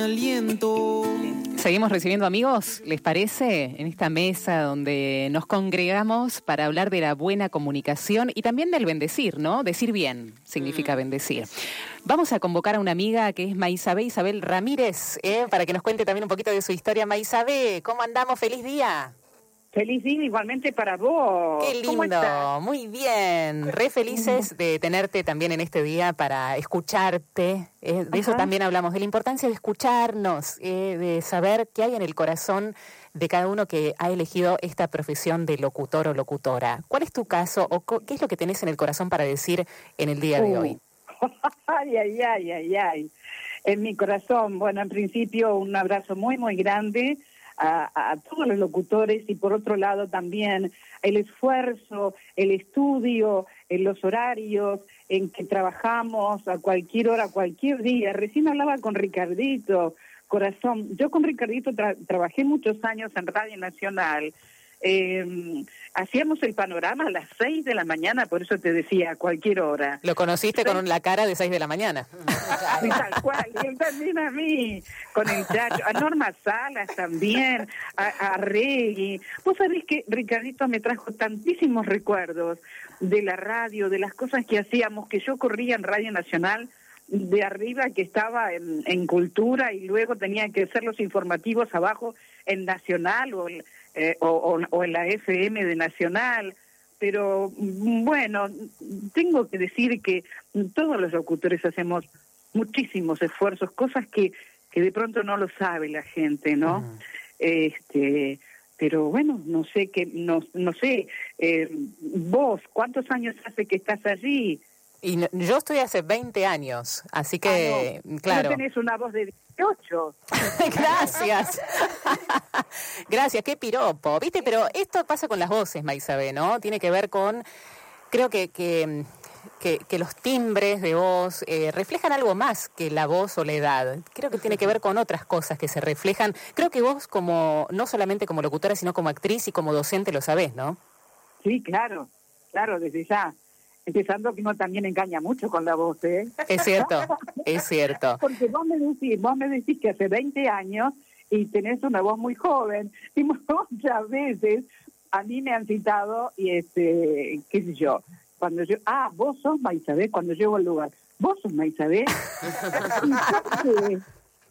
aliento. Seguimos recibiendo amigos, ¿les parece? En esta mesa donde nos congregamos para hablar de la buena comunicación y también del bendecir, ¿no? Decir bien significa bendecir. Vamos a convocar a una amiga que es Maisabé Isabel Ramírez, ¿eh? para que nos cuente también un poquito de su historia. Maisabé, ¿cómo andamos? ¡Feliz día! Feliz día igualmente para vos. Qué ¿Cómo lindo, muy bien. Re felices de tenerte también en este día para escucharte. Eh, de eso también hablamos, de la importancia de escucharnos, eh, de saber qué hay en el corazón de cada uno que ha elegido esta profesión de locutor o locutora. ¿Cuál es tu caso o qué es lo que tenés en el corazón para decir en el día de hoy? Ay, ay, ay, ay, ay. En mi corazón, bueno, en principio un abrazo muy, muy grande a, a todos los locutores y por otro lado también el esfuerzo, el estudio, en los horarios en que trabajamos a cualquier hora, cualquier día. Recién hablaba con Ricardito, corazón. Yo con Ricardito tra- trabajé muchos años en Radio Nacional. Eh, hacíamos el panorama a las seis de la mañana, por eso te decía, a cualquier hora. Lo conociste con la cara de 6 de la mañana. Sí, tal cual, y él también a mí, con el chacho, a Norma Salas también, a, a Reggie. Vos sabés que Ricardito me trajo tantísimos recuerdos de la radio, de las cosas que hacíamos, que yo corría en Radio Nacional de arriba que estaba en, en cultura y luego tenía que hacer los informativos abajo en Nacional o, en- eh, o, o- o en la FM de Nacional. Pero mm, bueno, tengo que decir que todos los locutores hacemos muchísimos esfuerzos, cosas que, que de pronto no lo sabe la gente, ¿no? Este, pero bueno, no sé que no, no sé, eh, vos, ¿cuántos años hace que estás allí? Y no- yo estoy hace 20 años, así que, Ah, no, claro. No tenés una voz de 18. Gracias. Gracias, qué piropo. ¿Viste? Pero esto pasa con las voces, Maisabe, ¿no? Tiene que ver con. Creo que, que, que, que los timbres de voz eh, reflejan algo más que la voz o la edad. Creo que tiene que ver con otras cosas que se reflejan. Creo que vos, como no solamente como locutora, sino como actriz y como docente, lo sabés, ¿no? Sí, claro, claro, desde ya. Empezando que uno también engaña mucho con la voz, ¿eh? Es cierto, es cierto. Porque vos me decís, vos me decís que hace 20 años y tenés una voz muy joven. Y muchas veces a mí me han citado y este, qué sé yo, cuando yo, ah, vos sos Maisabé cuando llego al lugar. ¿Vos sos Maisabé? ¿Y por qué?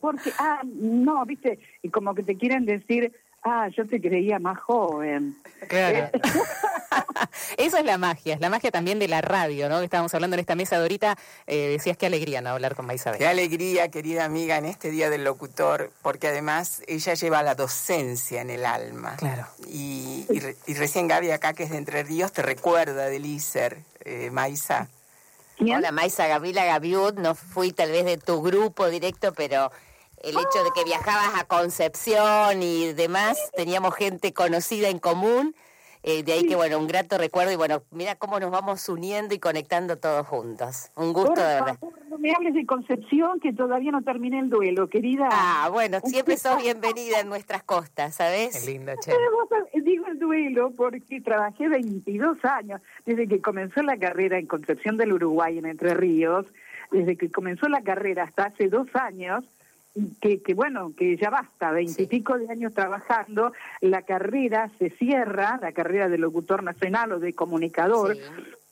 Porque, ah, no, viste, y como que te quieren decir, ah, yo te creía más joven. Claro. Esa es la magia, es la magia también de la radio, ¿no? Que estábamos hablando en esta mesa de ahorita. eh, decías qué alegría, ¿no? Hablar con Maisabel. Qué alegría, querida amiga, en este Día del Locutor, porque además ella lleva la docencia en el alma. Claro. Y, y re- y recién Gaby acá, que es de Entre Ríos, te recuerda del ISER, eh, Maisa. ¿Quién? Hola, Maisa Gabriela Gaviud, no fui tal vez de tu grupo directo, pero el hecho de que viajabas a Concepción y demás, teníamos gente conocida en común, eh, de ahí que, bueno, un grato recuerdo y, bueno, mira cómo nos vamos uniendo y conectando todos juntos. Un gusto, Por de verdad. favor, no me hables de Concepción, que todavía no terminé el duelo, querida. Ah, bueno, siempre sos bienvenida en nuestras costas, Qué ¿sabes? lindo, che. Pero vos sab- digo el duelo porque trabajé 22 años, desde que comenzó la carrera en Concepción del Uruguay, en Entre Ríos, desde que comenzó la carrera hasta hace dos años, que, que bueno, que ya basta, veintipico de años trabajando, la carrera se cierra, la carrera de locutor nacional o de comunicador, Sí.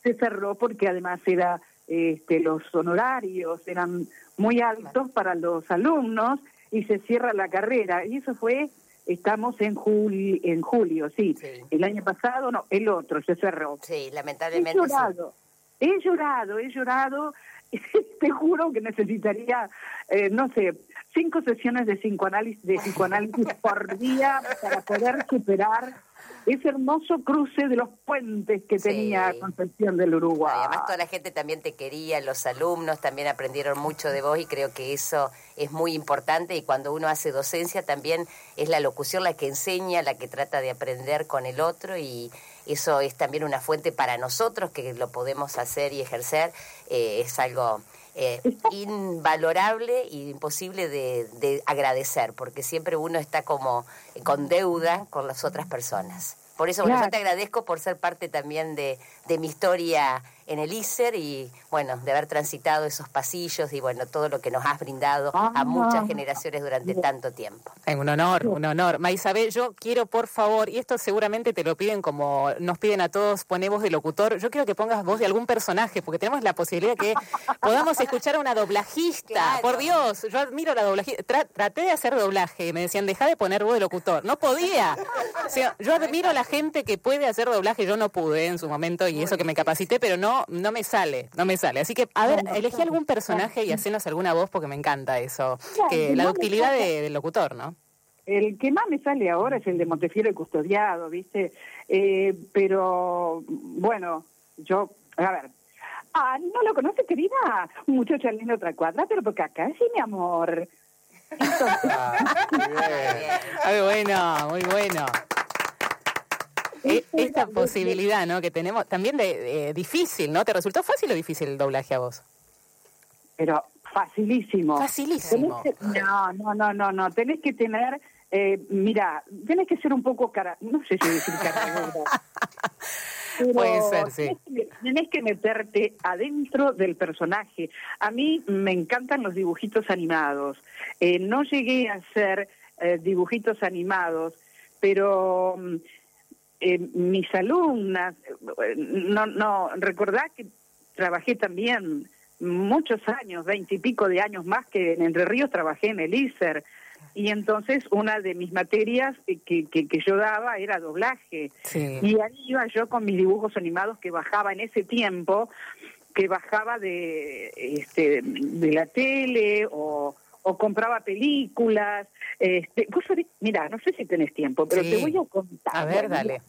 se cerró porque además era este, los honorarios eran muy altos para los alumnos y se cierra la carrera y eso fue estamos en julio en julio sí. Sí. el año pasado no el otro se cerró Sí, he lamentablemente sí. llorado he llorado he llorado te juro que necesitaría eh, no sé cinco sesiones de psicoanálisis de psicoanálisis por día para poder superar ese hermoso cruce de los puentes que Sí. tenía Concepción del Uruguay. Además toda la gente también te quería, los alumnos también aprendieron mucho de vos y creo que eso es muy importante y cuando uno hace docencia también es la locución la que enseña, la que trata de aprender con el otro y eso es también una fuente para nosotros que lo podemos hacer y ejercer, eh, es algo eh, invalorable e imposible de, de agradecer porque siempre uno está como con deuda con las otras personas. Por eso bueno, Claro. yo te agradezco por ser parte también de, de mi historia en el ISER y bueno, de haber transitado esos pasillos y bueno, todo lo que nos has brindado a Ah. muchas generaciones durante tanto tiempo. Ay, un honor, un honor. Maisabel, yo quiero, por favor, y esto seguramente te lo piden como nos piden a todos, poné voz de locutor. Yo quiero que pongas voz de algún personaje, porque tenemos la posibilidad que podamos escuchar a una doblajista. Claro. Por Dios, yo admiro la doblajista. Tra- traté de hacer doblaje y me decían, deja de poner voz de locutor. No podía. O sea, yo admiro a la gente que puede hacer doblaje. Yo no pude en su momento y eso que me capacité, pero no, no me sale, no me sale. Así que, a ver, elegí algún personaje y hacenos alguna voz porque me encanta eso. Claro, Que no la ductilidad de- del locutor, ¿no? El que más me sale ahora es el de Montefiore Custodiado, ¿viste? Eh, pero, bueno, yo, a ver. Ah, ¿no lo conoce, querida? Un muchacho lindo otra cuadra, pero porque acá sí, mi amor. Entonces, Muy bueno, muy bueno. E- Esta posibilidad, ¿no? Que tenemos también de, de difícil, ¿no? ¿Te resultó fácil o difícil el doblaje a vos? pero facilísimo. Facilísimo. Que- no, no, no, no, no. Tenés que tener, eh, mira, tenés que ser un poco cara, no sé si decir cara. Pero Puede ser, sí. tenés que- Tenés que meterte adentro del personaje. A mí me encantan los dibujitos animados. Eh, no llegué a hacer eh, dibujitos animados, pero mm, eh, mis alumnas, eh, no, no, recordá que trabajé también muchos años, veinte y pico de años más que en Entre Ríos trabajé en el ISER. Y entonces una de mis materias que, que, que yo daba era doblaje. Sí. Y ahí iba yo con mis dibujos animados que bajaba en ese tiempo, que bajaba de, este, de la tele o, o compraba películas. Este, vos sabés- mira, no sé si tenés tiempo, pero Sí. te voy a contar. A ver, dale.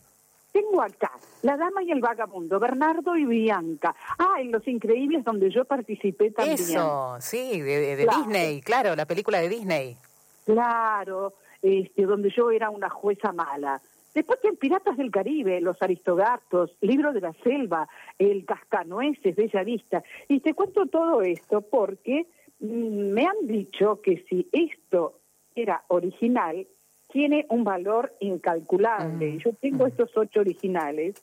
Tengo acá La Dama y el Vagabundo, Bernardo y Bianca. Ah, en Los Increíbles, donde yo participé también. Eso, sí, de, de- de Claro. Disney, claro, la película de Disney. Claro, este, donde yo era una jueza mala. Después en Piratas del Caribe, Los Aristogatos, Libro de la Selva, El Cascanueces, Bella Vista. Y te cuento todo esto porque me han dicho que si esto era original, tiene un valor incalculable. Mm, Yo tengo estos ocho originales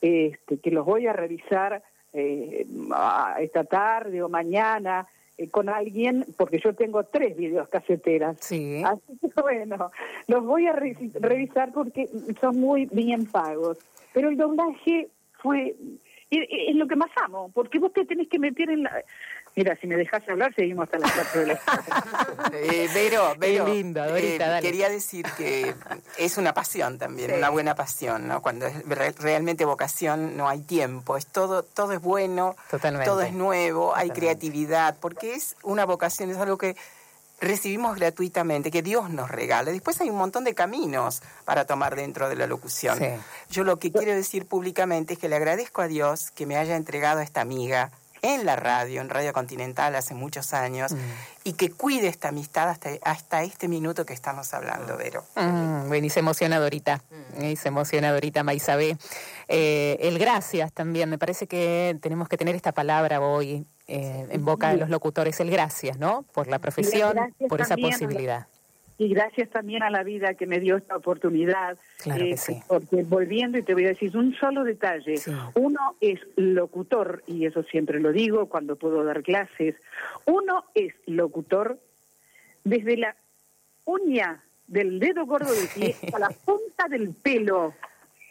este, que los voy a revisar eh, esta tarde o mañana eh, con alguien, porque yo tengo tres videos caseteras. Sí. Así que bueno, los voy a re- revisar porque son muy bien pagos. Pero el doblaje fue, es lo que más amo, porque vos te tenés que meter en la... Mira, si me dejas hablar, seguimos hasta las cuatro de la tarde. Eh, Vero, Vero, lindo, Dorita, dale. quería decir que es una pasión también, una buena pasión, ¿no? Cuando es re- realmente vocación no hay tiempo, es todo, todo es bueno, Totalmente. todo es nuevo, hay creatividad, porque es una vocación, es algo que recibimos gratuitamente, que Dios nos regala. Después hay un montón de caminos para tomar dentro de la locución. Sí. Yo lo que quiero decir públicamente es que le agradezco a Dios que me haya entregado a esta amiga en la radio, en Radio Continental hace muchos años, Mm. y que cuide esta amistad hasta, hasta este minuto que estamos hablando, Vero. Mm, bueno, y se emociona Dorita, y se emociona Dorita Maisabé. Eh, el gracias también, me parece que tenemos que tener esta palabra hoy eh, en boca de los locutores, el gracias, ¿no? Por la profesión, por esa posibilidad. Y gracias también a la vida que me dio esta oportunidad. Claro que sí. Porque volviendo, y te voy a decir un solo detalle. Sí. Uno es locutor, y eso siempre lo digo cuando puedo dar clases. Uno es locutor desde la uña del dedo gordo del pie a la punta del pelo.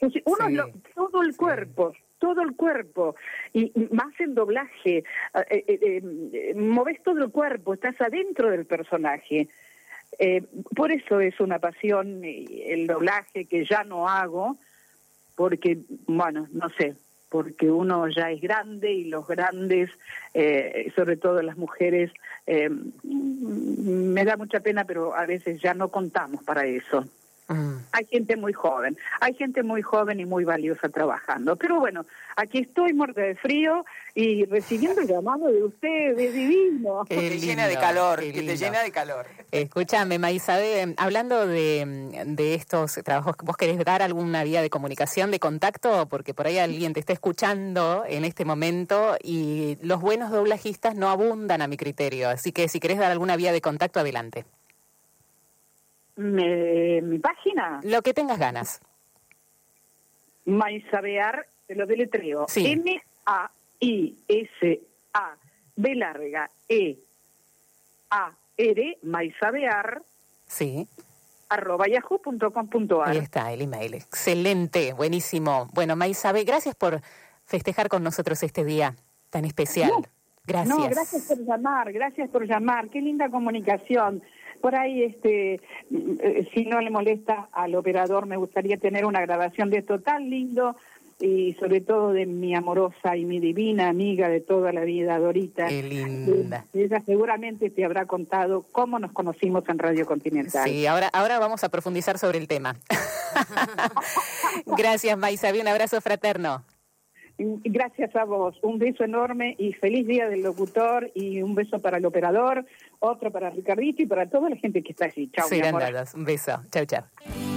Uno Sí. es lo- todo el cuerpo, todo el cuerpo. Y más en doblaje, eh, eh, eh, eh, moves todo el cuerpo, estás adentro del personaje. Eh, por eso es una pasión el doblaje que ya no hago, porque, bueno, no sé, porque uno ya es grande y los grandes, eh, sobre todo las mujeres, eh, me da mucha pena, pero a veces ya no contamos para eso. Hay gente muy joven, hay gente muy joven y muy valiosa trabajando. Pero bueno, aquí estoy muerta de frío y recibiendo el llamado de ustedes, divino. Qué que te llena de calor, que te llena de calor. Escúchame, Maisabe, hablando de, de estos trabajos, ¿vos querés dar alguna vía de comunicación, de contacto? Porque por ahí alguien te está escuchando en este momento y los buenos doblajistas no abundan a mi criterio. Así que si querés dar alguna vía de contacto, adelante. Me- mi página, Lo que tengas ganas. Maisabear, te lo deletreo. Sí. M-A I S A B larga E A R maisabear Sí. arroba Ahí yahoo.com.ar. está el email. Excelente, buenísimo. Bueno, Maisabe, gracias por festejar con nosotros este día tan especial. No, Gracias. No, gracias por llamar, gracias por llamar. Qué linda comunicación. Por ahí, este, eh, si no le molesta al operador, me gustaría tener una grabación de esto tan lindo y sobre todo de mi amorosa y mi divina amiga de toda la vida, Dorita. Qué linda. Eh, Ella seguramente te habrá contado cómo nos conocimos en Radio Continental. Sí, ahora, ahora vamos a profundizar sobre el tema. gracias, Maisabe. Un abrazo fraterno. Gracias a vos. Un beso enorme y feliz día del locutor y un beso para el operador, otro para Ricardito y para toda la gente que está allí. Chao, mi amor. dados. Un beso. Chau, chau.